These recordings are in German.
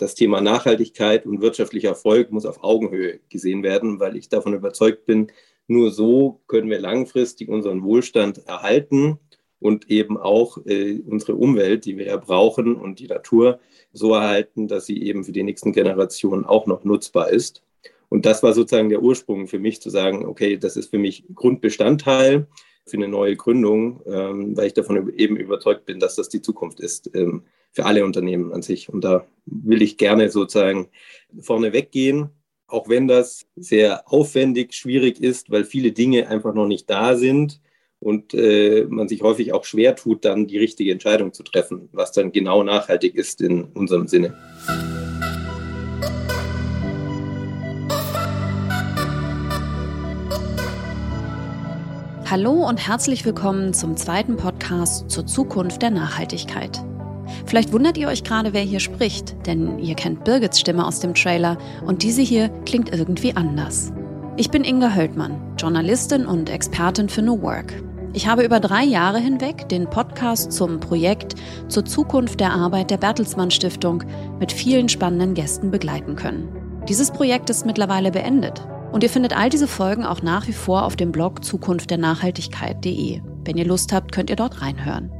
das Thema Nachhaltigkeit und wirtschaftlicher Erfolg muss auf Augenhöhe gesehen werden, weil ich davon überzeugt bin, nur so können wir langfristig unseren Wohlstand erhalten und eben auch äh, unsere Umwelt, die wir ja brauchen und die Natur so erhalten, dass sie eben für die nächsten Generationen auch noch nutzbar ist. Und das war sozusagen der Ursprung für mich zu sagen, okay, das ist für mich Grundbestandteil für eine neue Gründung, ähm, weil ich davon eben überzeugt bin, dass das die Zukunft ist ähm, für alle Unternehmen an sich. Und da will ich gerne sozusagen vorne weggehen, auch wenn das sehr aufwendig, schwierig ist, weil viele Dinge einfach noch nicht da sind und äh, man sich häufig auch schwer tut, dann die richtige Entscheidung zu treffen, was dann genau nachhaltig ist in unserem Sinne. Hallo und herzlich willkommen zum zweiten Podcast zur Zukunft der Nachhaltigkeit. Vielleicht wundert ihr euch gerade, wer hier spricht, denn ihr kennt Birgits Stimme aus dem Trailer und diese hier klingt irgendwie anders. Ich bin Inga Höldmann, Journalistin und Expertin für New Work. Ich habe über drei Jahre hinweg den Podcast zum Projekt zur Zukunft der Arbeit der Bertelsmann Stiftung mit vielen spannenden Gästen begleiten können. Dieses Projekt ist mittlerweile beendet und ihr findet all diese Folgen auch nach wie vor auf dem Blog zukunftdernachhaltigkeit.de. Wenn ihr Lust habt, könnt ihr dort reinhören.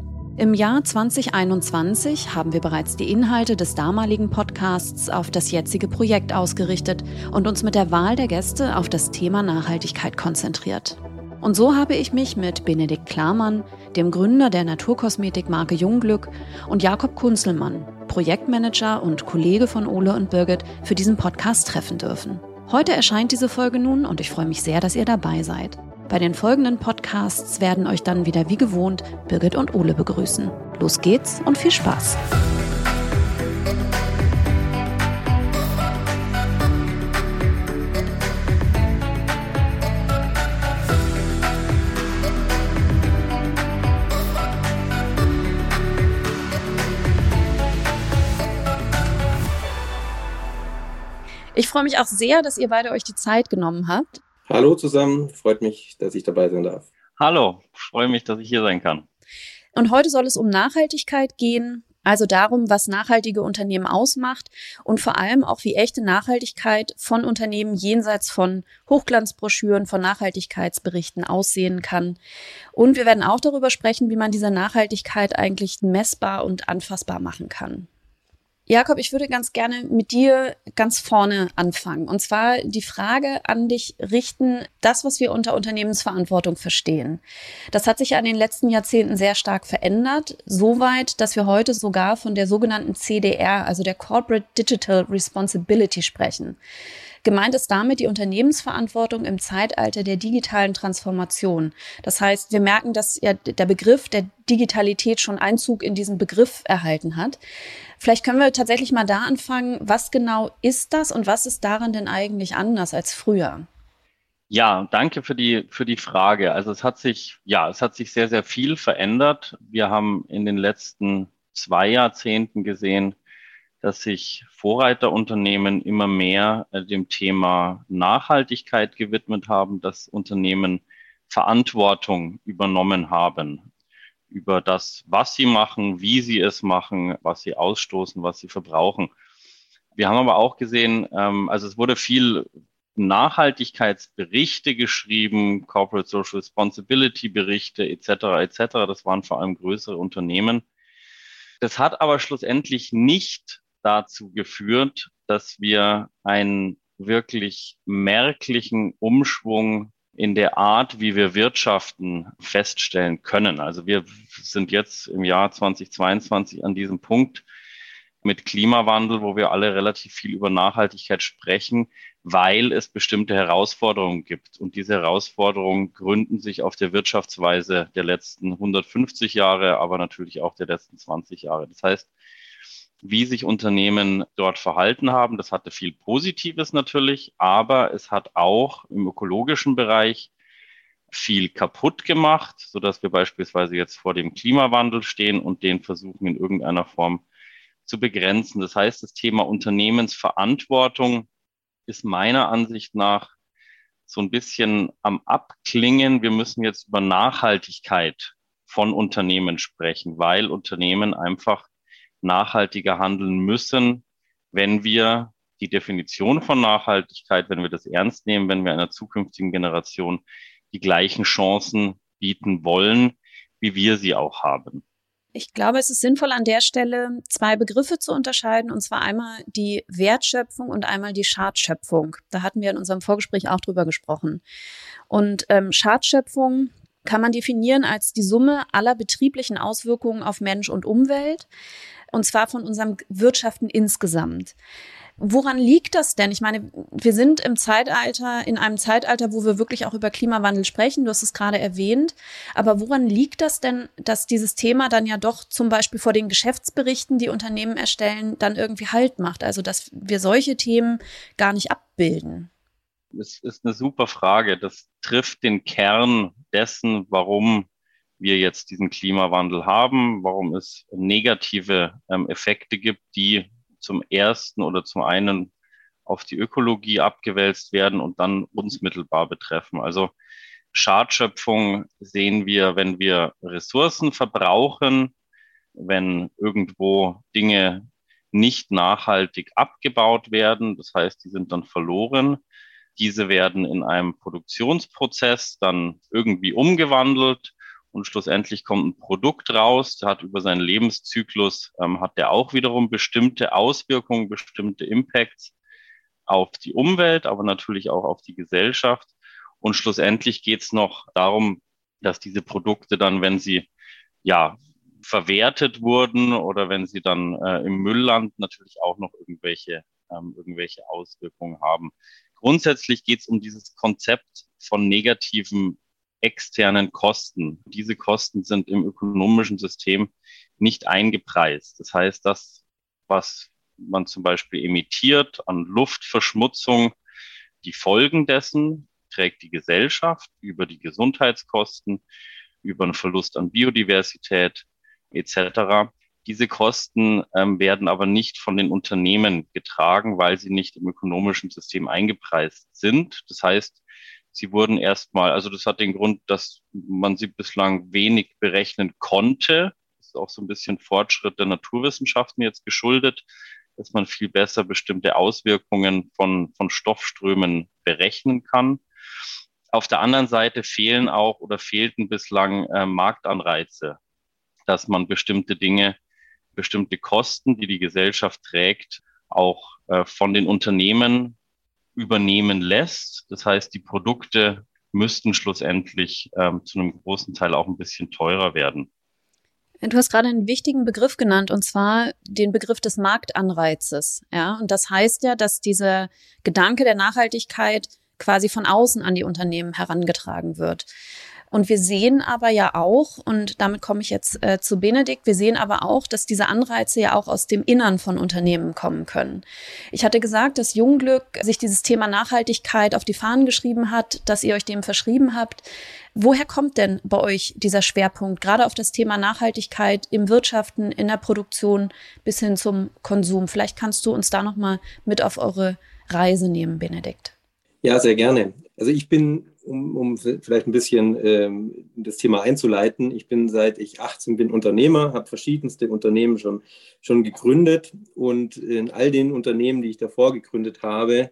Im Jahr 2021 haben wir bereits die Inhalte des damaligen Podcasts auf das jetzige Projekt ausgerichtet und uns mit der Wahl der Gäste auf das Thema Nachhaltigkeit konzentriert. Und so habe ich mich mit Benedikt Klarmann, dem Gründer der Naturkosmetikmarke Jungglück, und Jakob Kunzelmann, Projektmanager und Kollege von Ole und Birgit, für diesen Podcast treffen dürfen. Heute erscheint diese Folge nun und ich freue mich sehr, dass ihr dabei seid. Bei den folgenden Podcasts werden euch dann wieder wie gewohnt Birgit und Ole begrüßen. Los geht's und viel Spaß! Ich freue mich auch sehr, dass ihr beide euch die Zeit genommen habt. Hallo zusammen, freut mich, dass ich dabei sein darf. Hallo, freue mich, dass ich hier sein kann. Und heute soll es um Nachhaltigkeit gehen, also darum, was nachhaltige Unternehmen ausmacht und vor allem auch, wie echte Nachhaltigkeit von Unternehmen jenseits von Hochglanzbroschüren, von Nachhaltigkeitsberichten aussehen kann. Und wir werden auch darüber sprechen, wie man diese Nachhaltigkeit eigentlich messbar und anfassbar machen kann. Jakob, ich würde ganz gerne mit dir ganz vorne anfangen. Und zwar die Frage an dich richten, das, was wir unter Unternehmensverantwortung verstehen. Das hat sich ja in den letzten Jahrzehnten sehr stark verändert, soweit, dass wir heute sogar von der sogenannten CDR, also der Corporate Digital Responsibility sprechen. Gemeint ist damit die Unternehmensverantwortung im Zeitalter der digitalen Transformation. Das heißt, wir merken, dass ja der Begriff der Digitalität schon Einzug in diesen Begriff erhalten hat. Vielleicht können wir tatsächlich mal da anfangen. Was genau ist das und was ist daran denn eigentlich anders als früher? Ja, danke für die, für die Frage. Also es hat sich, ja, es hat sich sehr, sehr viel verändert. Wir haben in den letzten zwei Jahrzehnten gesehen, dass sich Vorreiterunternehmen immer mehr äh, dem Thema Nachhaltigkeit gewidmet haben, dass Unternehmen Verantwortung übernommen haben über das, was sie machen, wie sie es machen, was sie ausstoßen, was sie verbrauchen. Wir haben aber auch gesehen, ähm, also es wurde viel Nachhaltigkeitsberichte geschrieben, Corporate Social Responsibility Berichte etc. etc. Das waren vor allem größere Unternehmen. Das hat aber schlussendlich nicht dazu geführt, dass wir einen wirklich merklichen Umschwung in der Art, wie wir wirtschaften, feststellen können. Also wir sind jetzt im Jahr 2022 an diesem Punkt mit Klimawandel, wo wir alle relativ viel über Nachhaltigkeit sprechen, weil es bestimmte Herausforderungen gibt. Und diese Herausforderungen gründen sich auf der Wirtschaftsweise der letzten 150 Jahre, aber natürlich auch der letzten 20 Jahre. Das heißt, wie sich Unternehmen dort verhalten haben. Das hatte viel Positives natürlich, aber es hat auch im ökologischen Bereich viel kaputt gemacht, so dass wir beispielsweise jetzt vor dem Klimawandel stehen und den versuchen in irgendeiner Form zu begrenzen. Das heißt, das Thema Unternehmensverantwortung ist meiner Ansicht nach so ein bisschen am Abklingen. Wir müssen jetzt über Nachhaltigkeit von Unternehmen sprechen, weil Unternehmen einfach nachhaltiger handeln müssen, wenn wir die Definition von Nachhaltigkeit, wenn wir das ernst nehmen, wenn wir einer zukünftigen Generation die gleichen Chancen bieten wollen, wie wir sie auch haben. Ich glaube, es ist sinnvoll, an der Stelle zwei Begriffe zu unterscheiden, und zwar einmal die Wertschöpfung und einmal die Schadschöpfung. Da hatten wir in unserem Vorgespräch auch drüber gesprochen. Und ähm, Schadschöpfung kann man definieren als die Summe aller betrieblichen Auswirkungen auf Mensch und Umwelt, und zwar von unserem Wirtschaften insgesamt. Woran liegt das denn? Ich meine, wir sind im Zeitalter, in einem Zeitalter, wo wir wirklich auch über Klimawandel sprechen. Du hast es gerade erwähnt. Aber woran liegt das denn, dass dieses Thema dann ja doch zum Beispiel vor den Geschäftsberichten, die Unternehmen erstellen, dann irgendwie Halt macht? Also, dass wir solche Themen gar nicht abbilden? Das ist eine super Frage. Das trifft den Kern dessen, warum wir jetzt diesen Klimawandel haben, warum es negative ähm, Effekte gibt, die zum ersten oder zum einen auf die Ökologie abgewälzt werden und dann uns mittelbar betreffen. Also Schadschöpfung sehen wir, wenn wir Ressourcen verbrauchen, wenn irgendwo Dinge nicht nachhaltig abgebaut werden. Das heißt, die sind dann verloren. Diese werden in einem Produktionsprozess dann irgendwie umgewandelt und schlussendlich kommt ein Produkt raus, der hat über seinen Lebenszyklus, ähm, hat der auch wiederum bestimmte Auswirkungen, bestimmte Impacts auf die Umwelt, aber natürlich auch auf die Gesellschaft. Und schlussendlich geht es noch darum, dass diese Produkte dann, wenn sie ja verwertet wurden oder wenn sie dann äh, im Müll landen, natürlich auch noch irgendwelche, ähm, irgendwelche Auswirkungen haben. Grundsätzlich geht es um dieses Konzept von negativen externen Kosten. Diese Kosten sind im ökonomischen System nicht eingepreist. Das heißt, das, was man zum Beispiel emittiert an Luftverschmutzung, die Folgen dessen trägt die Gesellschaft über die Gesundheitskosten, über einen Verlust an Biodiversität etc. Diese Kosten ähm, werden aber nicht von den Unternehmen getragen, weil sie nicht im ökonomischen System eingepreist sind. Das heißt, Sie wurden erstmal, also das hat den Grund, dass man sie bislang wenig berechnen konnte. Das ist auch so ein bisschen Fortschritt der Naturwissenschaften jetzt geschuldet, dass man viel besser bestimmte Auswirkungen von, von Stoffströmen berechnen kann. Auf der anderen Seite fehlen auch oder fehlten bislang äh, Marktanreize, dass man bestimmte Dinge, bestimmte Kosten, die die Gesellschaft trägt, auch äh, von den Unternehmen übernehmen lässt. Das heißt, die Produkte müssten schlussendlich ähm, zu einem großen Teil auch ein bisschen teurer werden. Du hast gerade einen wichtigen Begriff genannt, und zwar den Begriff des Marktanreizes. Ja, und das heißt ja, dass dieser Gedanke der Nachhaltigkeit quasi von außen an die Unternehmen herangetragen wird. Und wir sehen aber ja auch, und damit komme ich jetzt äh, zu Benedikt, wir sehen aber auch, dass diese Anreize ja auch aus dem Innern von Unternehmen kommen können. Ich hatte gesagt, dass Jungglück sich dieses Thema Nachhaltigkeit auf die Fahnen geschrieben hat, dass ihr euch dem verschrieben habt. Woher kommt denn bei euch dieser Schwerpunkt, gerade auf das Thema Nachhaltigkeit im Wirtschaften, in der Produktion bis hin zum Konsum? Vielleicht kannst du uns da nochmal mit auf eure Reise nehmen, Benedikt. Ja, sehr gerne. Also ich bin um, um vielleicht ein bisschen ähm, das Thema einzuleiten. Ich bin seit ich 18 bin Unternehmer, habe verschiedenste Unternehmen schon, schon gegründet und in all den Unternehmen, die ich davor gegründet habe,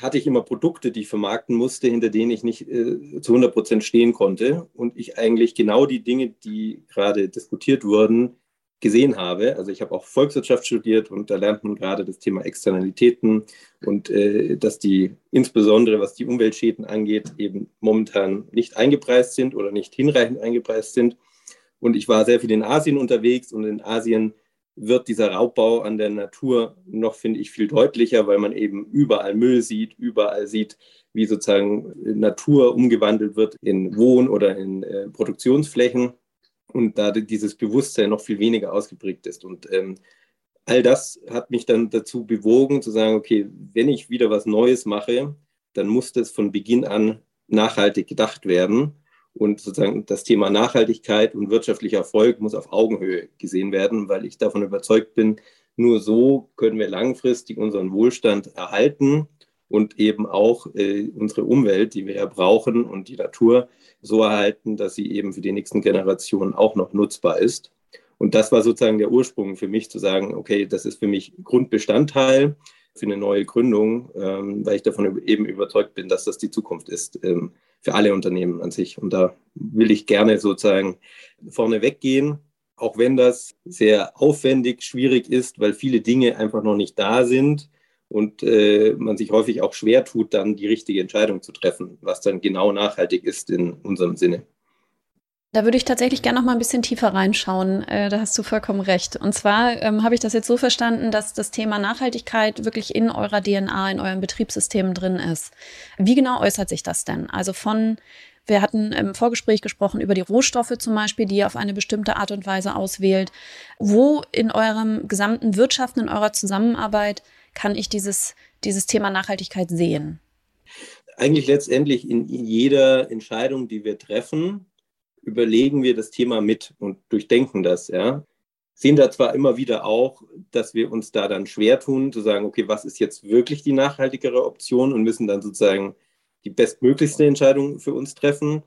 hatte ich immer Produkte, die ich vermarkten musste, hinter denen ich nicht äh, zu 100 Prozent stehen konnte und ich eigentlich genau die Dinge, die gerade diskutiert wurden, gesehen habe. Also ich habe auch Volkswirtschaft studiert und da lernt man gerade das Thema Externalitäten und äh, dass die insbesondere was die Umweltschäden angeht, eben momentan nicht eingepreist sind oder nicht hinreichend eingepreist sind. Und ich war sehr viel in Asien unterwegs und in Asien wird dieser Raubbau an der Natur noch, finde ich, viel deutlicher, weil man eben überall Müll sieht, überall sieht, wie sozusagen Natur umgewandelt wird in Wohn- oder in äh, Produktionsflächen und da dieses Bewusstsein noch viel weniger ausgeprägt ist. Und ähm, all das hat mich dann dazu bewogen zu sagen, okay, wenn ich wieder was Neues mache, dann muss das von Beginn an nachhaltig gedacht werden. Und sozusagen das Thema Nachhaltigkeit und wirtschaftlicher Erfolg muss auf Augenhöhe gesehen werden, weil ich davon überzeugt bin, nur so können wir langfristig unseren Wohlstand erhalten und eben auch äh, unsere Umwelt, die wir ja brauchen und die Natur so erhalten, dass sie eben für die nächsten Generationen auch noch nutzbar ist. Und das war sozusagen der Ursprung für mich zu sagen, okay, das ist für mich Grundbestandteil für eine neue Gründung, ähm, weil ich davon eben überzeugt bin, dass das die Zukunft ist ähm, für alle Unternehmen an sich. Und da will ich gerne sozusagen vorne weggehen, auch wenn das sehr aufwendig, schwierig ist, weil viele Dinge einfach noch nicht da sind und äh, man sich häufig auch schwer tut, dann die richtige Entscheidung zu treffen, was dann genau nachhaltig ist in unserem Sinne. Da würde ich tatsächlich gerne noch mal ein bisschen tiefer reinschauen. Äh, da hast du vollkommen recht. Und zwar ähm, habe ich das jetzt so verstanden, dass das Thema Nachhaltigkeit wirklich in eurer DNA, in euren Betriebssystemen drin ist. Wie genau äußert sich das denn? Also von wir hatten im Vorgespräch gesprochen über die Rohstoffe zum Beispiel, die ihr auf eine bestimmte Art und Weise auswählt. Wo in eurem gesamten Wirtschaften, in eurer Zusammenarbeit kann ich dieses, dieses Thema Nachhaltigkeit sehen? Eigentlich letztendlich in jeder Entscheidung, die wir treffen, überlegen wir das Thema mit und durchdenken das, ja. Sehen da zwar immer wieder auch, dass wir uns da dann schwer tun, zu sagen, okay, was ist jetzt wirklich die nachhaltigere Option und müssen dann sozusagen die bestmöglichste Entscheidung für uns treffen.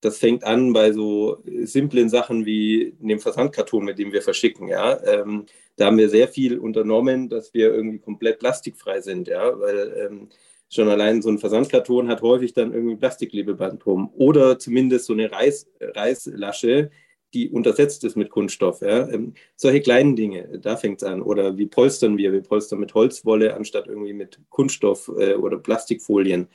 Das fängt an bei so simplen Sachen wie dem Versandkarton, mit dem wir verschicken. Ja, ähm, da haben wir sehr viel unternommen, dass wir irgendwie komplett plastikfrei sind. Ja, weil ähm, Schon allein so ein Versandkarton hat häufig dann irgendwie Plastikklebeband drum oder zumindest so eine Reiß, Reißlasche, die untersetzt ist mit Kunststoff. Ja. Ähm, solche kleinen Dinge, da fängt es an. Oder wie polstern wir? Wir polstern mit Holzwolle anstatt irgendwie mit Kunststoff äh, oder Plastikfolien.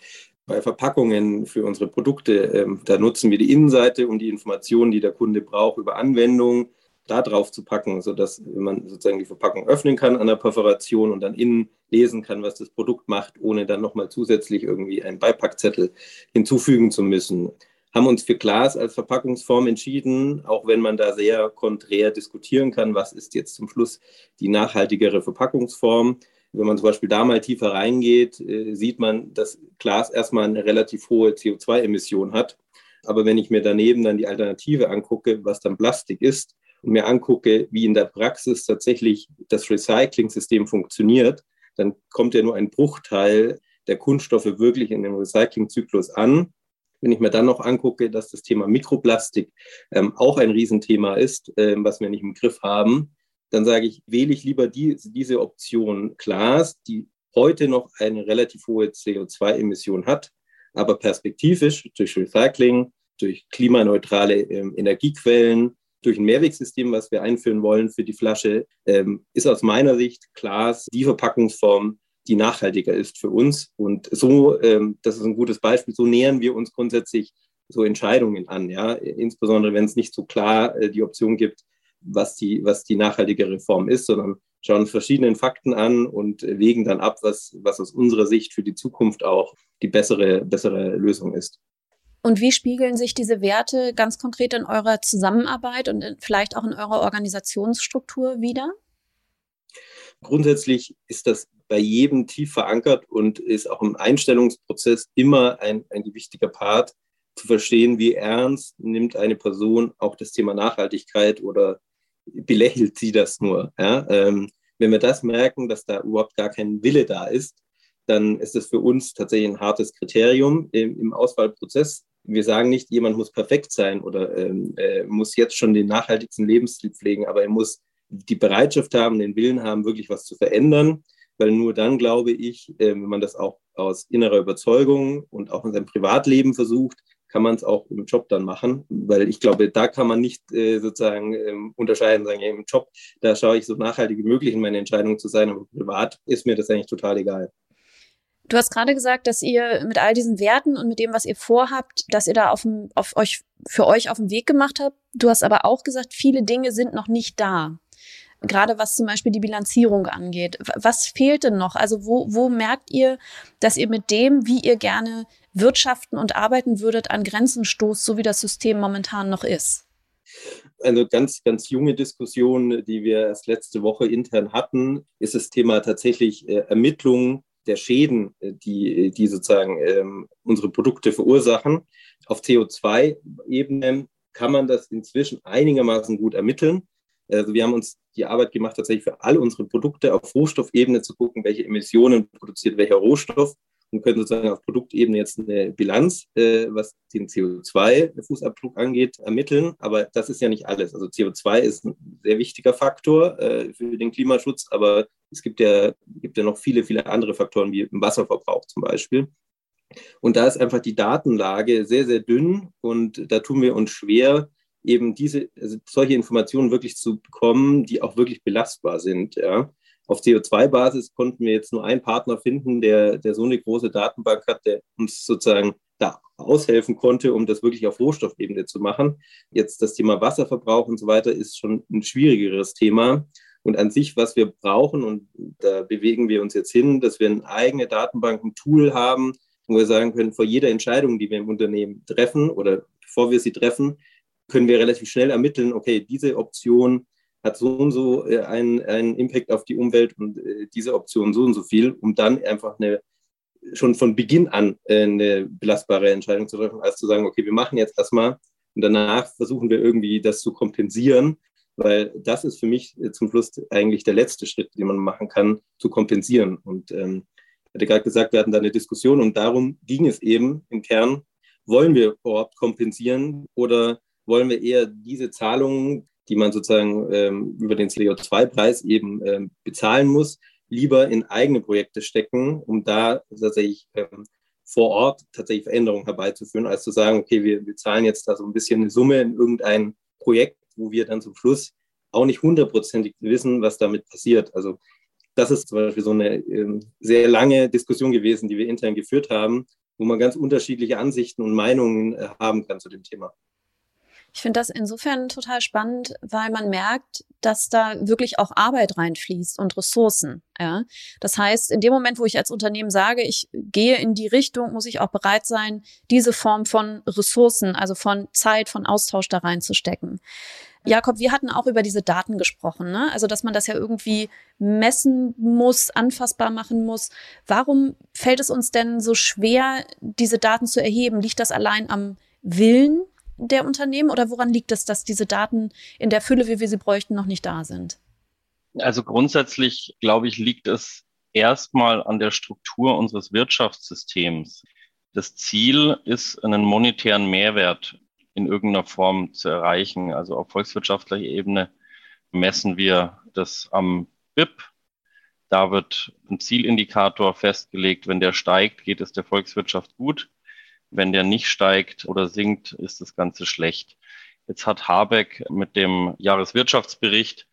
Bei Verpackungen für unsere Produkte, ähm, da nutzen wir die Innenseite, um die Informationen, die der Kunde braucht, über Anwendung da drauf zu packen, sodass man sozusagen die Verpackung öffnen kann an der Perforation und dann innen lesen kann, was das Produkt macht, ohne dann nochmal zusätzlich irgendwie einen Beipackzettel hinzufügen zu müssen. Haben uns für Glas als Verpackungsform entschieden, auch wenn man da sehr konträr diskutieren kann, was ist jetzt zum Schluss die nachhaltigere Verpackungsform. Wenn man zum Beispiel da mal tiefer reingeht, äh, sieht man, dass Glas erstmal eine relativ hohe CO2-Emission hat. Aber wenn ich mir daneben dann die Alternative angucke, was dann Plastik ist, und mir angucke, wie in der Praxis tatsächlich das Recycling-System funktioniert, dann kommt ja nur ein Bruchteil der Kunststoffe wirklich in dem Recyclingzyklus an. Wenn ich mir dann noch angucke, dass das Thema Mikroplastik ähm, auch ein Riesenthema ist, ähm, was wir nicht im Griff haben, dann sage ich, wähle ich lieber die, diese Option Glas, die heute noch eine relativ hohe CO2-Emission hat, aber perspektivisch durch Recycling, durch klimaneutrale ähm, Energiequellen, durch ein Mehrwegsystem, was wir einführen wollen für die Flasche, ähm, ist aus meiner Sicht Glas die Verpackungsform, die nachhaltiger ist für uns. Und so, ähm, das ist ein gutes Beispiel, so nähern wir uns grundsätzlich so Entscheidungen an, ja, insbesondere wenn es nicht so klar äh, die Option gibt, was die, was die nachhaltigere Form ist, sondern schauen verschiedene Fakten an und wägen dann ab, was, was aus unserer Sicht für die Zukunft auch die bessere, bessere Lösung ist. Und wie spiegeln sich diese Werte ganz konkret in eurer Zusammenarbeit und vielleicht auch in eurer Organisationsstruktur wieder? Grundsätzlich ist das bei jedem tief verankert und ist auch im Einstellungsprozess immer ein, ein wichtiger Part, zu verstehen, wie ernst nimmt eine Person auch das Thema Nachhaltigkeit oder belächelt sie das nur. Ja? Ähm, wenn wir das merken, dass da überhaupt gar kein Wille da ist, dann ist es für uns tatsächlich ein hartes Kriterium im, im Auswahlprozess, wir sagen nicht, jemand muss perfekt sein oder ähm, äh, muss jetzt schon den nachhaltigsten Lebensstil pflegen, aber er muss die Bereitschaft haben, den Willen haben, wirklich was zu verändern, weil nur dann glaube ich, äh, wenn man das auch aus innerer Überzeugung und auch in seinem Privatleben versucht, kann man es auch im Job dann machen, weil ich glaube, da kann man nicht äh, sozusagen ähm, unterscheiden, sagen, im Job, da schaue ich so nachhaltig wie möglich in meine Entscheidung zu sein, aber privat ist mir das eigentlich total egal. Du hast gerade gesagt, dass ihr mit all diesen Werten und mit dem, was ihr vorhabt, dass ihr da auf, dem, auf euch, für euch auf den Weg gemacht habt. Du hast aber auch gesagt, viele Dinge sind noch nicht da. Gerade was zum Beispiel die Bilanzierung angeht. Was fehlt denn noch? Also wo, wo merkt ihr, dass ihr mit dem, wie ihr gerne wirtschaften und arbeiten würdet, an Grenzen stoßt, so wie das System momentan noch ist? eine ganz, ganz junge Diskussion, die wir erst letzte Woche intern hatten, ist das Thema tatsächlich äh, Ermittlungen der Schäden, äh, die, die sozusagen ähm, unsere Produkte verursachen. Auf CO2-Ebene kann man das inzwischen einigermaßen gut ermitteln. Also wir haben uns die Arbeit gemacht, tatsächlich für alle unsere Produkte auf Rohstoffebene zu gucken, welche Emissionen produziert welcher Rohstoff und können sozusagen auf Produktebene jetzt eine Bilanz, äh, was den CO2-Fußabdruck angeht, ermitteln. Aber das ist ja nicht alles. Also CO2 ist ein sehr wichtiger Faktor äh, für den Klimaschutz, aber es gibt ja, gibt ja noch viele, viele andere Faktoren, wie Wasserverbrauch zum Beispiel. Und da ist einfach die Datenlage sehr, sehr dünn und da tun wir uns schwer, eben diese, also solche Informationen wirklich zu bekommen, die auch wirklich belastbar sind. Ja. Auf CO2-Basis konnten wir jetzt nur einen Partner finden, der, der so eine große Datenbank hat, der uns sozusagen da aushelfen konnte, um das wirklich auf Rohstoffebene zu machen. Jetzt das Thema Wasserverbrauch und so weiter ist schon ein schwierigeres Thema. Und an sich, was wir brauchen, und da bewegen wir uns jetzt hin, dass wir eine eigene Datenbank, ein Tool haben, wo wir sagen können, vor jeder Entscheidung, die wir im Unternehmen treffen oder bevor wir sie treffen, können wir relativ schnell ermitteln, okay, diese Option hat so und so äh, einen, einen Impact auf die Umwelt und äh, diese Option so und so viel, um dann einfach eine schon von Beginn an äh, eine belastbare Entscheidung zu treffen, als zu sagen, okay, wir machen jetzt erstmal und danach versuchen wir irgendwie das zu kompensieren, weil das ist für mich zum Schluss eigentlich der letzte Schritt, den man machen kann, zu kompensieren. Und ähm, ich hatte gerade gesagt, wir hatten da eine Diskussion und darum ging es eben im Kern, wollen wir überhaupt kompensieren oder wollen wir eher diese Zahlungen, die man sozusagen ähm, über den CO2-Preis eben ähm, bezahlen muss, lieber in eigene Projekte stecken, um da tatsächlich ähm, vor Ort tatsächlich Veränderungen herbeizuführen, als zu sagen, okay, wir, wir zahlen jetzt da so ein bisschen eine Summe in irgendein Projekt, wo wir dann zum Schluss auch nicht hundertprozentig wissen, was damit passiert. Also das ist zum Beispiel so eine ähm, sehr lange Diskussion gewesen, die wir intern geführt haben, wo man ganz unterschiedliche Ansichten und Meinungen äh, haben kann zu dem Thema. Ich finde das insofern total spannend, weil man merkt, dass da wirklich auch Arbeit reinfließt und Ressourcen. Ja? Das heißt, in dem Moment, wo ich als Unternehmen sage, ich gehe in die Richtung, muss ich auch bereit sein, diese Form von Ressourcen, also von Zeit, von Austausch da reinzustecken. Jakob, wir hatten auch über diese Daten gesprochen, ne? also dass man das ja irgendwie messen muss, anfassbar machen muss. Warum fällt es uns denn so schwer, diese Daten zu erheben? Liegt das allein am Willen der Unternehmen oder woran liegt es, dass diese Daten in der Fülle, wie wir sie bräuchten, noch nicht da sind? Also grundsätzlich, glaube ich, liegt es erstmal an der Struktur unseres Wirtschaftssystems. Das Ziel ist, einen monetären Mehrwert in irgendeiner Form zu erreichen. Also auf volkswirtschaftlicher Ebene messen wir das am BIP. Da wird ein Zielindikator festgelegt. Wenn der steigt, geht es der Volkswirtschaft gut. Wenn der nicht steigt oder sinkt, ist das Ganze schlecht. Jetzt hat Habeck mit dem Jahreswirtschaftsbericht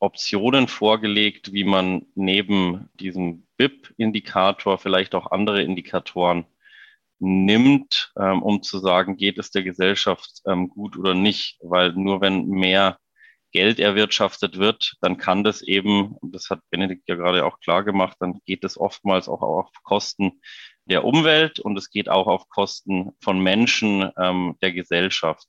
Optionen vorgelegt, wie man neben diesem BIP-Indikator vielleicht auch andere Indikatoren nimmt, ähm, um zu sagen, geht es der Gesellschaft ähm, gut oder nicht. Weil nur wenn mehr Geld erwirtschaftet wird, dann kann das eben, das hat Benedikt ja gerade auch klar gemacht, dann geht es oftmals auch auf Kosten der Umwelt und es geht auch auf Kosten von Menschen, ähm, der Gesellschaft.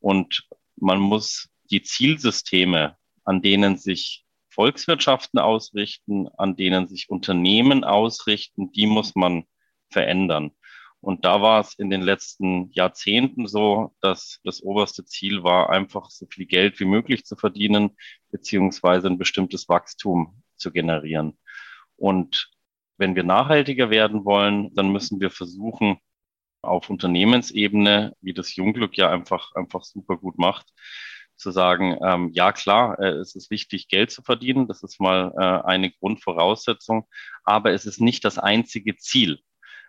Und man muss die Zielsysteme, an denen sich Volkswirtschaften ausrichten, an denen sich Unternehmen ausrichten, die muss man verändern. Und da war es in den letzten Jahrzehnten so, dass das oberste Ziel war, einfach so viel Geld wie möglich zu verdienen, beziehungsweise ein bestimmtes Wachstum zu generieren. Und wenn wir nachhaltiger werden wollen, dann müssen wir versuchen, auf Unternehmensebene, wie das Jungglück ja einfach, einfach super gut macht, zu sagen, ähm, ja klar, äh, es ist wichtig, Geld zu verdienen, das ist mal äh, eine Grundvoraussetzung, aber es ist nicht das einzige Ziel,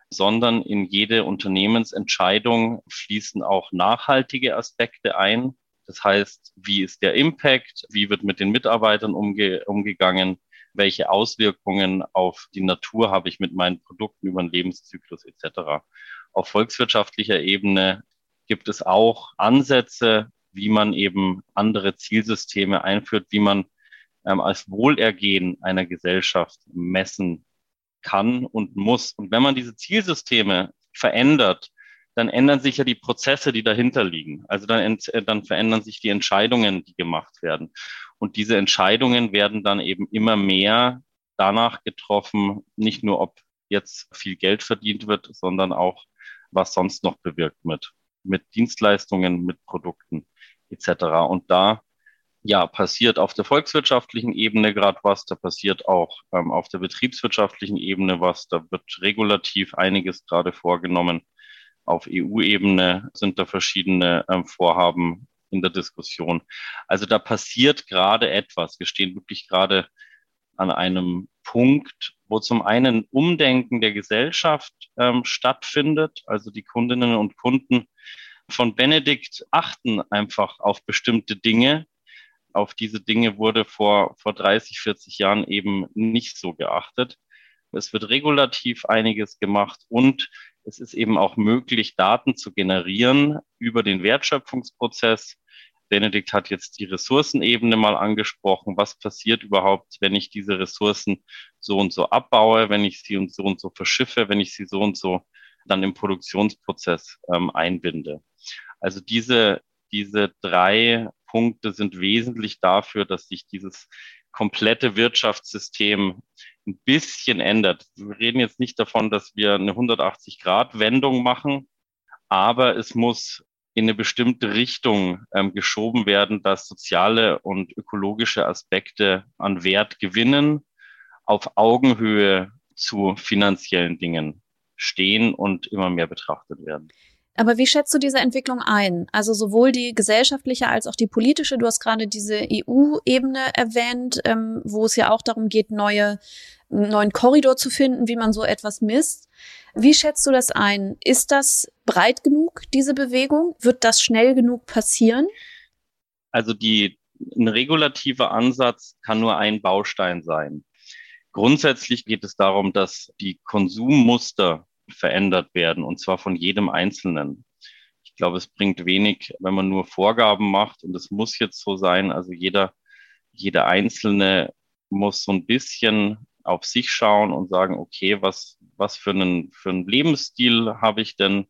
sondern in jede Unternehmensentscheidung fließen auch nachhaltige Aspekte ein. Das heißt, wie ist der Impact, wie wird mit den Mitarbeitern umge umgegangen, welche Auswirkungen auf die Natur habe ich mit meinen Produkten über den Lebenszyklus etc. Auf volkswirtschaftlicher Ebene gibt es auch Ansätze, wie man eben andere Zielsysteme einführt, wie man ähm, als Wohlergehen einer Gesellschaft messen kann und muss. Und wenn man diese Zielsysteme verändert, dann ändern sich ja die Prozesse, die dahinter liegen. Also dann, dann verändern sich die Entscheidungen, die gemacht werden. Und diese Entscheidungen werden dann eben immer mehr danach getroffen, nicht nur, ob jetzt viel Geld verdient wird, sondern auch, was sonst noch bewirkt wird, mit Dienstleistungen, mit Produkten etc. Und da ja, passiert auf der volkswirtschaftlichen Ebene gerade was, da passiert auch ähm, auf der betriebswirtschaftlichen Ebene was, da wird regulativ einiges gerade vorgenommen. Auf EU-Ebene sind da verschiedene ähm, Vorhaben in der Diskussion. Also da passiert gerade etwas. Wir stehen wirklich gerade an einem Punkt, wo zum einen Umdenken der Gesellschaft ähm, stattfindet. Also die Kundinnen und Kunden von Benedikt achten einfach auf bestimmte Dinge. Auf diese Dinge wurde vor, vor 30, 40 Jahren eben nicht so geachtet. Es wird regulativ einiges gemacht und es ist eben auch möglich, Daten zu generieren über den Wertschöpfungsprozess. Benedikt hat jetzt die Ressourcenebene mal angesprochen. Was passiert überhaupt, wenn ich diese Ressourcen so und so abbaue, wenn ich sie und so und so verschiffe, wenn ich sie so und so dann im Produktionsprozess ähm, einbinde? Also diese, diese drei Punkte sind wesentlich dafür, dass sich dieses komplette Wirtschaftssystem ein bisschen ändert. Wir reden jetzt nicht davon, dass wir eine 180-Grad-Wendung machen, aber es muss in eine bestimmte Richtung ähm, geschoben werden, dass soziale und ökologische Aspekte an Wert gewinnen, auf Augenhöhe zu finanziellen Dingen stehen und immer mehr betrachtet werden. Aber wie schätzt du diese Entwicklung ein? Also sowohl die gesellschaftliche als auch die politische. Du hast gerade diese EU-Ebene erwähnt, ähm, wo es ja auch darum geht, neue, einen neuen Korridor zu finden, wie man so etwas misst. Wie schätzt du das ein? Ist das breit genug, diese Bewegung? Wird das schnell genug passieren? Also die, ein regulativer Ansatz kann nur ein Baustein sein. Grundsätzlich geht es darum, dass die Konsummuster verändert werden, und zwar von jedem Einzelnen. Ich glaube, es bringt wenig, wenn man nur Vorgaben macht, und es muss jetzt so sein. Also jeder, jeder Einzelne muss so ein bisschen auf sich schauen und sagen, okay, was, was für einen, für einen Lebensstil habe ich denn?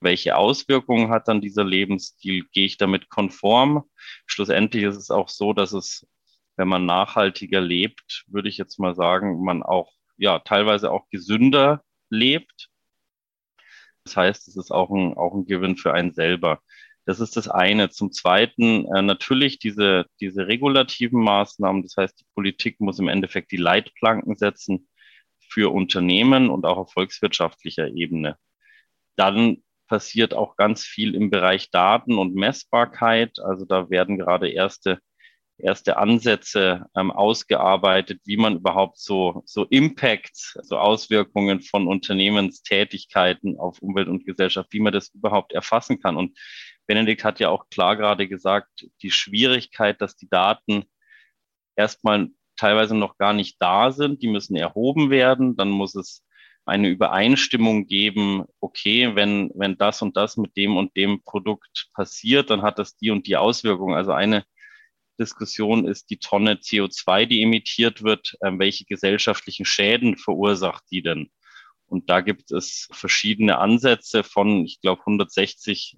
Welche Auswirkungen hat dann dieser Lebensstil? Gehe ich damit konform? Schlussendlich ist es auch so, dass es, wenn man nachhaltiger lebt, würde ich jetzt mal sagen, man auch, ja, teilweise auch gesünder lebt. Das heißt, es ist auch ein, auch ein Gewinn für einen selber. Das ist das eine. Zum Zweiten äh, natürlich diese, diese regulativen Maßnahmen. Das heißt, die Politik muss im Endeffekt die Leitplanken setzen für Unternehmen und auch auf volkswirtschaftlicher Ebene. Dann passiert auch ganz viel im Bereich Daten und Messbarkeit. Also da werden gerade erste erste Ansätze ähm, ausgearbeitet, wie man überhaupt so, so Impacts, so Auswirkungen von Unternehmenstätigkeiten auf Umwelt und Gesellschaft, wie man das überhaupt erfassen kann. Und Benedikt hat ja auch klar gerade gesagt, die Schwierigkeit, dass die Daten erstmal teilweise noch gar nicht da sind, die müssen erhoben werden, dann muss es eine Übereinstimmung geben, okay, wenn, wenn das und das mit dem und dem Produkt passiert, dann hat das die und die Auswirkungen. Also eine Diskussion ist die Tonne CO2, die emittiert wird. Ähm, welche gesellschaftlichen Schäden verursacht die denn? Und da gibt es verschiedene Ansätze von, ich glaube, 160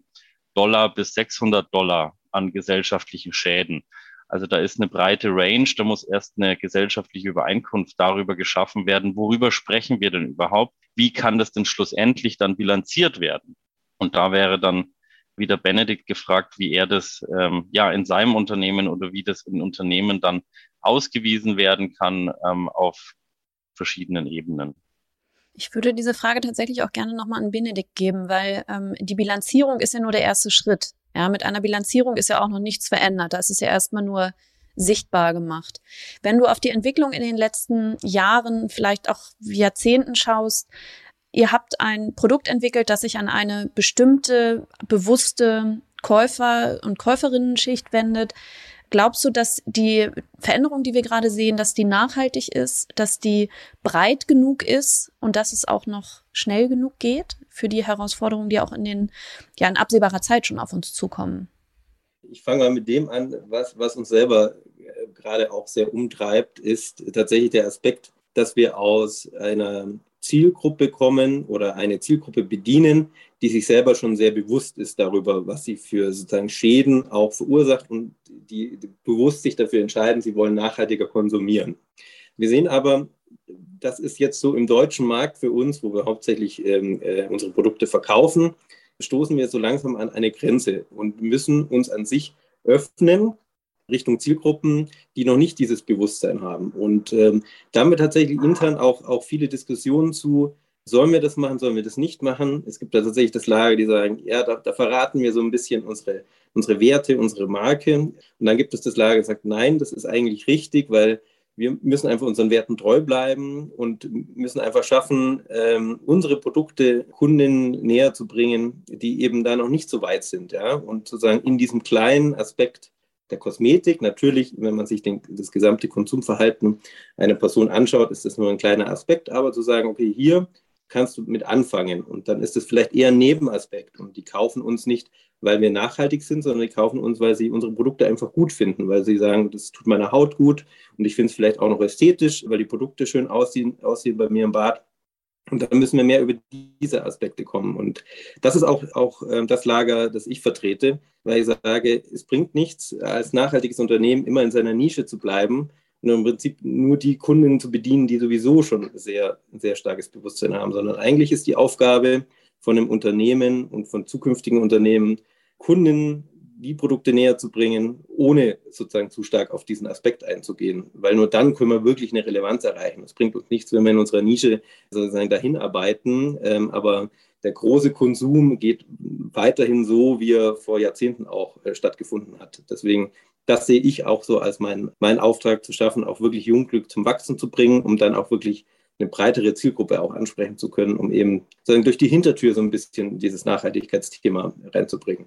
Dollar bis 600 Dollar an gesellschaftlichen Schäden. Also da ist eine breite Range, da muss erst eine gesellschaftliche Übereinkunft darüber geschaffen werden, worüber sprechen wir denn überhaupt? Wie kann das denn schlussendlich dann bilanziert werden? Und da wäre dann wieder Benedikt gefragt, wie er das ähm, ja in seinem Unternehmen oder wie das in Unternehmen dann ausgewiesen werden kann ähm, auf verschiedenen Ebenen. Ich würde diese Frage tatsächlich auch gerne nochmal an Benedikt geben, weil ähm, die Bilanzierung ist ja nur der erste Schritt. Ja, mit einer Bilanzierung ist ja auch noch nichts verändert. Da ist es ja erstmal nur sichtbar gemacht. Wenn du auf die Entwicklung in den letzten Jahren, vielleicht auch Jahrzehnten schaust, ihr habt ein Produkt entwickelt, das sich an eine bestimmte bewusste Käufer- und Käuferinnenschicht wendet. Glaubst du, dass die Veränderung, die wir gerade sehen, dass die nachhaltig ist, dass die breit genug ist und dass es auch noch schnell genug geht für die Herausforderungen, die auch in den ja in absehbarer Zeit schon auf uns zukommen? Ich fange mal mit dem an, was, was uns selber äh, gerade auch sehr umtreibt, ist tatsächlich der Aspekt, dass wir aus einer Zielgruppe kommen oder eine Zielgruppe bedienen, die sich selber schon sehr bewusst ist darüber, was sie für sozusagen Schäden auch verursacht und die bewusst sich dafür entscheiden, sie wollen nachhaltiger konsumieren. Wir sehen aber, das ist jetzt so im deutschen Markt für uns, wo wir hauptsächlich ähm, äh, unsere Produkte verkaufen, stoßen wir so langsam an eine Grenze und müssen uns an sich öffnen Richtung Zielgruppen, die noch nicht dieses Bewusstsein haben. Und ähm, da haben wir tatsächlich intern auch, auch viele Diskussionen zu, sollen wir das machen, sollen wir das nicht machen? Es gibt da tatsächlich das Lager, die sagen, ja, da, da, verraten wir so ein bisschen unsere, unsere Werte, unsere Marke. Und dann gibt es das Lager, das sagt, nein, das ist eigentlich richtig, weil wir müssen einfach unseren Werten treu bleiben und müssen einfach schaffen, ähm, unsere Produkte Kunden näher zu bringen, die eben da noch nicht so weit sind. Ja? Und sozusagen in diesem kleinen Aspekt der Kosmetik, natürlich, wenn man sich den, das gesamte Konsumverhalten einer Person anschaut, ist das nur ein kleiner Aspekt, aber zu sagen, okay, hier kannst du mit anfangen. Und dann ist es vielleicht eher ein Nebenaspekt. Und die kaufen uns nicht, weil wir nachhaltig sind, sondern die kaufen uns, weil sie unsere Produkte einfach gut finden, weil sie sagen, das tut meiner Haut gut und ich finde es vielleicht auch noch ästhetisch, weil die Produkte schön aussehen, aussehen bei mir im Bad. Und dann müssen wir mehr über diese Aspekte kommen. Und das ist auch, auch äh, das Lager, das ich vertrete, weil ich sage, es bringt nichts, als nachhaltiges Unternehmen immer in seiner Nische zu bleiben, und im Prinzip nur die Kunden zu bedienen, die sowieso schon sehr, sehr starkes Bewusstsein haben, sondern eigentlich ist die Aufgabe von einem Unternehmen und von zukünftigen Unternehmen, Kunden die Produkte näher zu bringen, ohne sozusagen zu stark auf diesen Aspekt einzugehen. Weil nur dann können wir wirklich eine Relevanz erreichen. Es bringt uns nichts, wenn wir in unserer Nische sozusagen dahin arbeiten. Ähm, aber der große Konsum geht weiterhin so, wie er vor Jahrzehnten auch äh, stattgefunden hat. Deswegen das sehe ich auch so als mein, mein Auftrag zu schaffen, auch wirklich Jugendglück zum Wachsen zu bringen, um dann auch wirklich eine breitere Zielgruppe auch ansprechen zu können, um eben sozusagen durch die Hintertür so ein bisschen dieses Nachhaltigkeitsthema reinzubringen.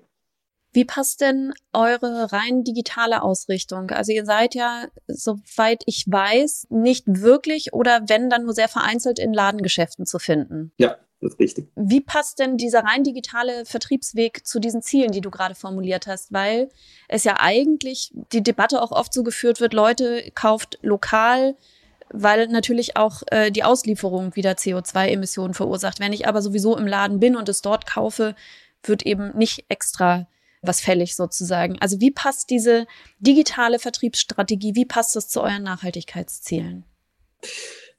Wie passt denn eure rein digitale Ausrichtung? Also ihr seid ja, soweit ich weiß, nicht wirklich oder wenn dann nur sehr vereinzelt in Ladengeschäften zu finden. Ja, das ist richtig. Wie passt denn dieser rein digitale Vertriebsweg zu diesen Zielen, die du gerade formuliert hast? Weil es ja eigentlich die Debatte auch oft so geführt wird, Leute kauft lokal, weil natürlich auch äh, die Auslieferung wieder CO2-Emissionen verursacht. Wenn ich aber sowieso im Laden bin und es dort kaufe, wird eben nicht extra was fällig sozusagen. Also wie passt diese digitale Vertriebsstrategie, wie passt das zu euren Nachhaltigkeitszielen?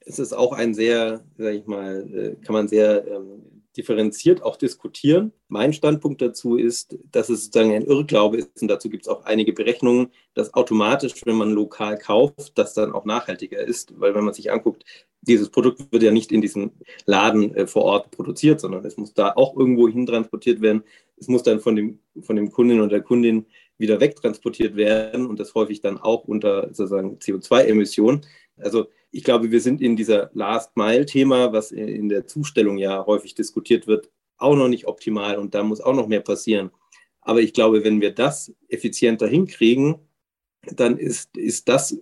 es ist auch ein sehr, sage ich mal, äh, kann man sehr ähm, differenziert auch diskutieren. Mein Standpunkt dazu ist, dass es sozusagen ein Irrglaube ist und dazu gibt es auch einige Berechnungen, dass automatisch, wenn man lokal kauft, das dann auch nachhaltiger ist, weil wenn man sich anguckt, dieses Produkt wird ja nicht in diesem Laden äh, vor Ort produziert, sondern es muss da auch irgendwo hin transportiert werden. Es muss dann von dem, von dem Kunden oder der Kundin wieder wegtransportiert werden und das häufig dann auch unter sozusagen CO2-Emissionen. Also ich glaube, wir sind in dieser Last-Mile-Thema, was in der Zustellung ja häufig diskutiert wird, auch noch nicht optimal und da muss auch noch mehr passieren. Aber ich glaube, wenn wir das effizienter hinkriegen, dann ist, ist das,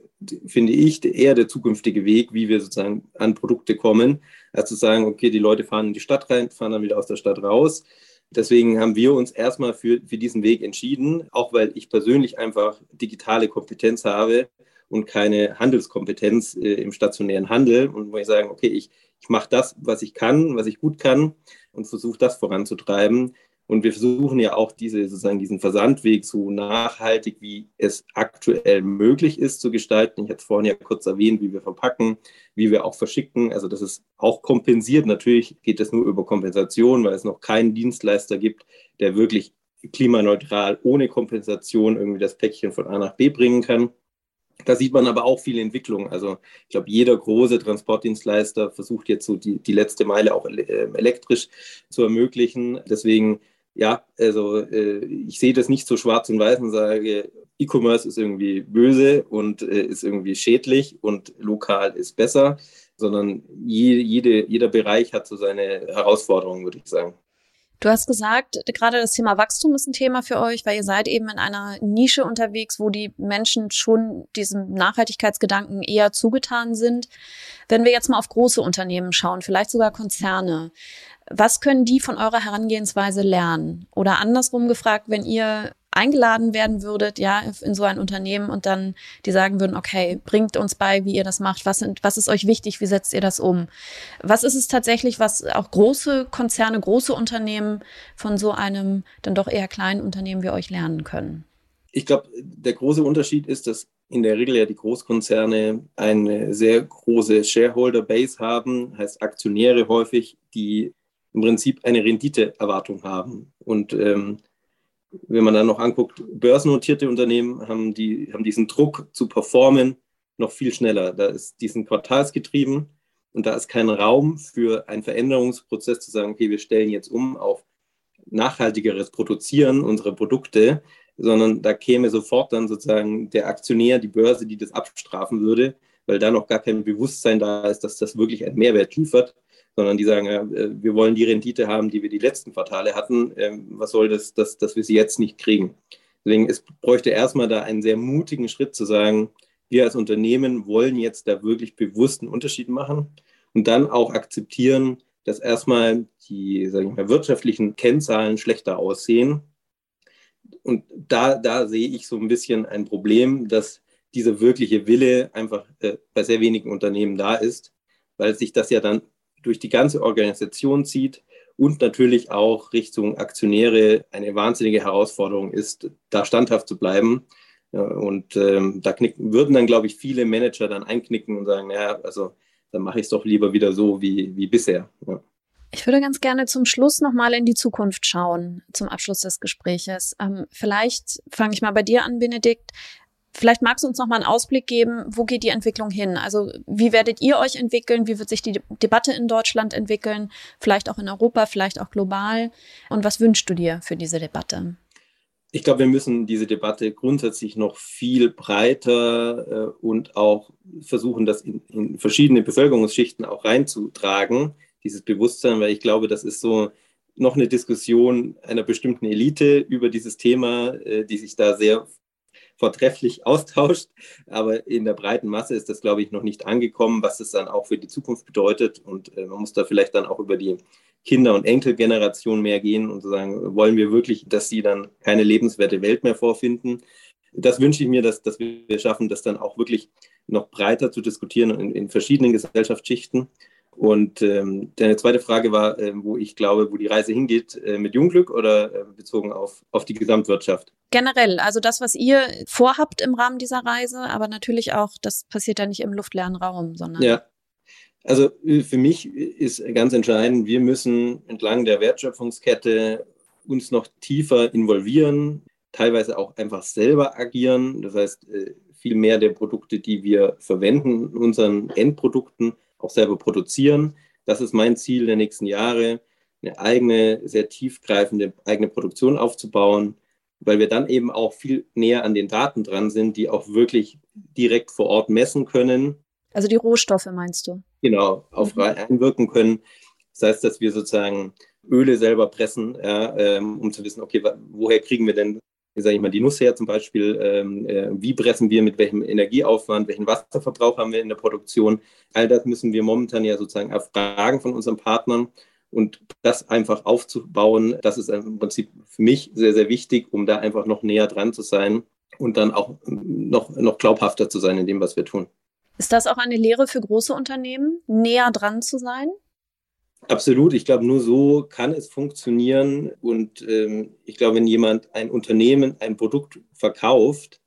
finde ich, eher der zukünftige Weg, wie wir sozusagen an Produkte kommen, als zu sagen, okay, die Leute fahren in die Stadt rein, fahren dann wieder aus der Stadt raus. Deswegen haben wir uns erstmal für, für diesen Weg entschieden, auch weil ich persönlich einfach digitale Kompetenz habe und keine Handelskompetenz äh, im stationären Handel und wo ich sagen, okay, ich, ich mache das, was ich kann, was ich gut kann und versuche das voranzutreiben. Und wir versuchen ja auch diese, sozusagen diesen Versandweg so nachhaltig, wie es aktuell möglich ist, zu gestalten. Ich hatte vorhin ja kurz erwähnt, wie wir verpacken, wie wir auch verschicken. Also das ist auch kompensiert. Natürlich geht das nur über Kompensation, weil es noch keinen Dienstleister gibt, der wirklich klimaneutral ohne Kompensation irgendwie das Päckchen von A nach B bringen kann. Da sieht man aber auch viele Entwicklungen. Also ich glaube, jeder große Transportdienstleister versucht jetzt so die, die letzte Meile auch ähm, elektrisch zu ermöglichen. Deswegen, ja, also äh, ich sehe das nicht so schwarz und weiß und sage, E-Commerce ist irgendwie böse und äh, ist irgendwie schädlich und lokal ist besser, sondern je, jede, jeder Bereich hat so seine Herausforderungen, würde ich sagen. Du hast gesagt, gerade das Thema Wachstum ist ein Thema für euch, weil ihr seid eben in einer Nische unterwegs, wo die Menschen schon diesem Nachhaltigkeitsgedanken eher zugetan sind. Wenn wir jetzt mal auf große Unternehmen schauen, vielleicht sogar Konzerne, was können die von eurer Herangehensweise lernen? Oder andersrum gefragt, wenn ihr eingeladen werden würdet, ja, in so ein Unternehmen und dann die sagen würden, okay, bringt uns bei, wie ihr das macht, was, sind, was ist euch wichtig, wie setzt ihr das um? Was ist es tatsächlich, was auch große Konzerne, große Unternehmen von so einem dann doch eher kleinen Unternehmen wie euch lernen können? Ich glaube, der große Unterschied ist, dass in der Regel ja die Großkonzerne eine sehr große Shareholder-Base haben, heißt Aktionäre häufig, die im Prinzip eine Renditeerwartung haben. Und ähm, wenn man dann noch anguckt, börsennotierte Unternehmen haben, die, haben diesen Druck zu performen noch viel schneller. Da ist diesen quartalsgetrieben und da ist kein Raum für einen Veränderungsprozess zu sagen, okay, wir stellen jetzt um auf nachhaltigeres Produzieren unserer Produkte, sondern da käme sofort dann sozusagen der Aktionär, die Börse, die das abstrafen würde, weil da noch gar kein Bewusstsein da ist, dass das wirklich einen Mehrwert liefert, sondern die sagen, ja, äh, wir wollen die Rendite haben, die wir die letzten Quartale hatten. Ähm, was soll das, dass, dass wir sie jetzt nicht kriegen? Deswegen, es bräuchte erstmal da einen sehr mutigen Schritt zu sagen, wir als Unternehmen wollen jetzt da wirklich bewussten Unterschied machen und dann auch akzeptieren, dass erstmal die sagen wir mal, wirtschaftlichen Kennzahlen schlechter aussehen. Und da, da sehe ich so ein bisschen ein Problem, dass dieser wirkliche Wille einfach äh, bei sehr wenigen Unternehmen da ist, weil sich das ja dann durch die ganze Organisation zieht und natürlich auch Richtung Aktionäre eine wahnsinnige Herausforderung ist, da standhaft zu bleiben. Und ähm, da knicken, würden dann, glaube ich, viele Manager dann einknicken und sagen, naja, also dann mache ich es doch lieber wieder so wie, wie bisher. Ja. Ich würde ganz gerne zum Schluss nochmal in die Zukunft schauen, zum Abschluss des Gespräches. Ähm, vielleicht fange ich mal bei dir an, Benedikt. Vielleicht magst du uns noch mal einen Ausblick geben, wo geht die Entwicklung hin? Also wie werdet ihr euch entwickeln? Wie wird sich die Debatte in Deutschland entwickeln? Vielleicht auch in Europa, vielleicht auch global? Und was wünschst du dir für diese Debatte? Ich glaube, wir müssen diese Debatte grundsätzlich noch viel breiter äh, und auch versuchen, das in, in, verschiedene Bevölkerungsschichten auch reinzutragen, dieses Bewusstsein, weil ich glaube, das ist so noch eine Diskussion einer bestimmten Elite über dieses Thema, äh, die sich da sehr vortrefflich austauscht. Aber in der breiten Masse ist das, glaube ich, noch nicht angekommen, was es dann auch für die Zukunft bedeutet. Und äh, man muss da vielleicht dann auch über die Kinder- und Enkelgeneration mehr gehen und sagen, wollen wir wirklich, dass sie dann keine lebenswerte Welt mehr vorfinden? Das wünsche ich mir, dass, dass wir schaffen, das dann auch wirklich noch breiter zu diskutieren in, in verschiedenen Gesellschaftsschichten. Und ähm, deine zweite Frage war, äh, wo ich glaube, wo die Reise hingeht, äh, mit Jungglück oder äh, bezogen auf, auf die Gesamtwirtschaft? Generell, also das, was ihr vorhabt im Rahmen dieser Reise, aber natürlich auch, das passiert ja nicht im luftleeren Raum, sondern. Ja. Also äh, für mich ist ganz entscheidend, wir müssen entlang der Wertschöpfungskette uns noch tiefer involvieren, teilweise auch einfach selber agieren. Das heißt, äh, viel mehr der Produkte, die wir verwenden, unseren Endprodukten auch selber produzieren. Das ist mein Ziel der nächsten Jahre, eine eigene, sehr tiefgreifende eigene Produktion aufzubauen, weil wir dann eben auch viel näher an den Daten dran sind, die auch wirklich direkt vor Ort messen können. Also die Rohstoffe meinst du? Genau, auf mhm. einwirken können. Das heißt, dass wir sozusagen Öle selber pressen, ja, ähm, um zu wissen, okay, woher kriegen wir denn sage ich mal, die Nuss her zum Beispiel, ähm, äh, wie pressen wir, mit welchem Energieaufwand, welchen Wasserverbrauch haben wir in der Produktion. All das müssen wir momentan ja sozusagen erfragen von unseren Partnern. Und das einfach aufzubauen, das ist im Prinzip für mich sehr, sehr wichtig, um da einfach noch näher dran zu sein und dann auch noch, noch glaubhafter zu sein in dem, was wir tun. Ist das auch eine Lehre für große Unternehmen, näher dran zu sein? Absolut. Ich glaube, nur so kann es funktionieren. Und ähm, ich glaube, wenn jemand ein Unternehmen, ein Produkt verkauft,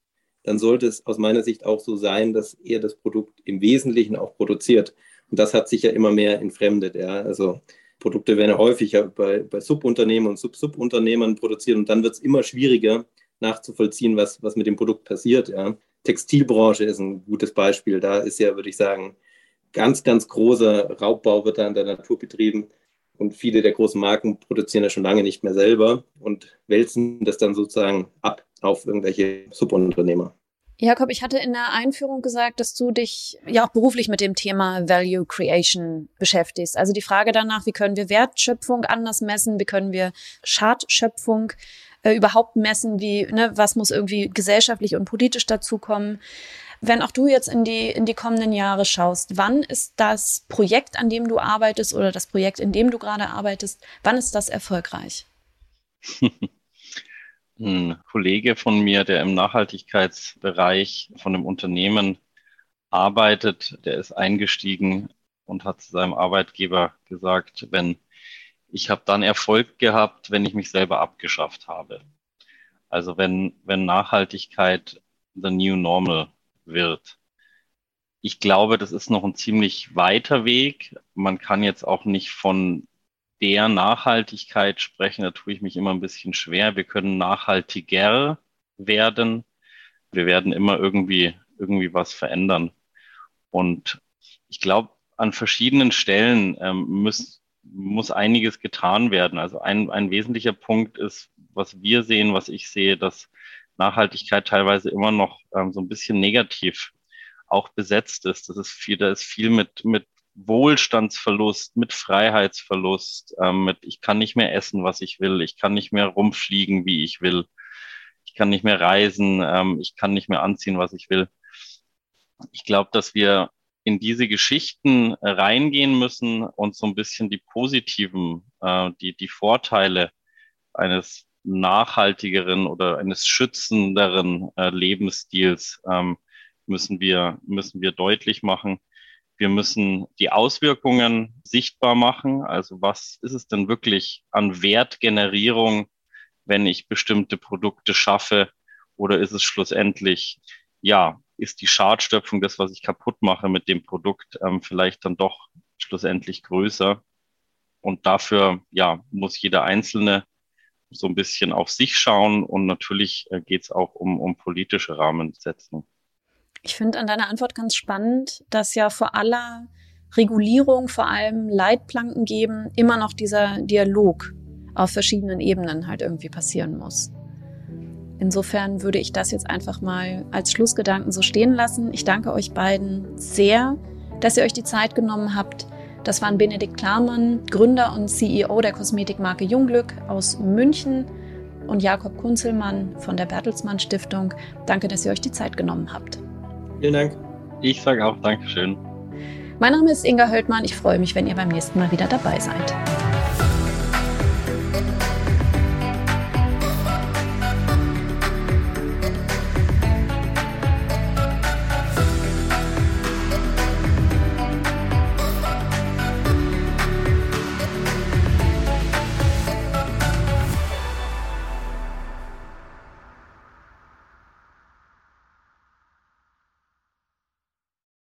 dann sollte es aus meiner Sicht auch so sein, dass er das Produkt im Wesentlichen auch produziert. Und das hat sich ja immer mehr entfremdet. Ja. Also Produkte werden häufiger bei, bei Subunternehmen und Sub-Subunternehmern produziert und dann wird es immer schwieriger nachzuvollziehen, was, was mit dem Produkt passiert. Ja. Textilbranche ist ein gutes Beispiel. Da ist ja, würde ich sagen, ganz, ganz großer Raubbau wird da in der Natur betrieben. Und viele der großen Marken produzieren ja schon lange nicht mehr selber und wälzen das dann sozusagen ab auf irgendwelche Subunternehmer. Jakob, ich hatte in der Einführung gesagt, dass du dich ja auch beruflich mit dem Thema Value Creation beschäftigst. Also die Frage danach, wie können wir Wertschöpfung anders messen, wie können wir Schadschöpfung äh, überhaupt messen, wie, ne, was muss irgendwie gesellschaftlich und politisch dazukommen. Wenn auch du jetzt in die, in die kommenden Jahre schaust, wann ist das Projekt, an dem du arbeitest oder das Projekt, in dem du gerade arbeitest, wann ist das erfolgreich? Ein Kollege von mir, der im Nachhaltigkeitsbereich von einem Unternehmen arbeitet, der ist eingestiegen und hat zu seinem Arbeitgeber gesagt, wenn ich habe dann Erfolg gehabt, wenn ich mich selber abgeschafft habe. Also wenn, wenn Nachhaltigkeit the new normal wird. Ich glaube, das ist noch ein ziemlich weiter Weg. Man kann jetzt auch nicht von der Nachhaltigkeit sprechen, da tue ich mich immer ein bisschen schwer. Wir können nachhaltiger werden. Wir werden immer irgendwie, irgendwie was verändern. Und ich glaube, an verschiedenen Stellen ähm, muss, muss einiges getan werden. Also ein, ein wesentlicher Punkt ist, was wir sehen, was ich sehe, dass Nachhaltigkeit teilweise immer noch ähm, so ein bisschen negativ auch besetzt ist. Das ist viel, da ist viel mit, mit Wohlstandsverlust, mit Freiheitsverlust, ähm, mit ich kann nicht mehr essen, was ich will, ich kann nicht mehr rumfliegen, wie ich will, ich kann nicht mehr reisen, ähm, ich kann nicht mehr anziehen, was ich will. Ich glaube, dass wir in diese Geschichten äh, reingehen müssen und so ein bisschen die positiven, äh, die, die Vorteile eines nachhaltigeren oder eines schützenderen äh, Lebensstils ähm, müssen wir, müssen wir deutlich machen. Wir müssen die Auswirkungen sichtbar machen. Also was ist es denn wirklich an Wertgenerierung, wenn ich bestimmte Produkte schaffe? Oder ist es schlussendlich, ja, ist die Schadstöpfung, das, was ich kaputt mache mit dem Produkt, ähm, vielleicht dann doch schlussendlich größer. Und dafür, ja, muss jeder Einzelne so ein bisschen auf sich schauen und natürlich äh, geht es auch um, um politische Rahmensetzung. Ich finde an deiner Antwort ganz spannend, dass ja vor aller Regulierung, vor allem Leitplanken geben, immer noch dieser Dialog auf verschiedenen Ebenen halt irgendwie passieren muss. Insofern würde ich das jetzt einfach mal als Schlussgedanken so stehen lassen. Ich danke euch beiden sehr, dass ihr euch die Zeit genommen habt. Das waren Benedikt Klarmann, Gründer und CEO der Kosmetikmarke Jungglück aus München und Jakob Kunzelmann von der Bertelsmann Stiftung. Danke, dass ihr euch die Zeit genommen habt. Vielen Dank. Ich sage auch Dankeschön. Mein Name ist Inga Höldmann. Ich freue mich, wenn ihr beim nächsten Mal wieder dabei seid.